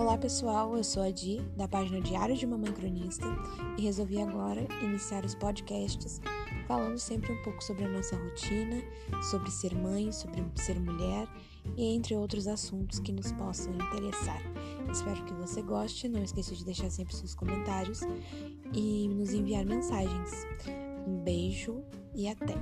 Olá pessoal, eu sou a Di, da página Diário de Mamãe Cronista, e resolvi agora iniciar os podcasts falando sempre um pouco sobre a nossa rotina, sobre ser mãe, sobre ser mulher e entre outros assuntos que nos possam interessar. Espero que você goste, não esqueça de deixar sempre seus comentários e nos enviar mensagens. Um beijo e até!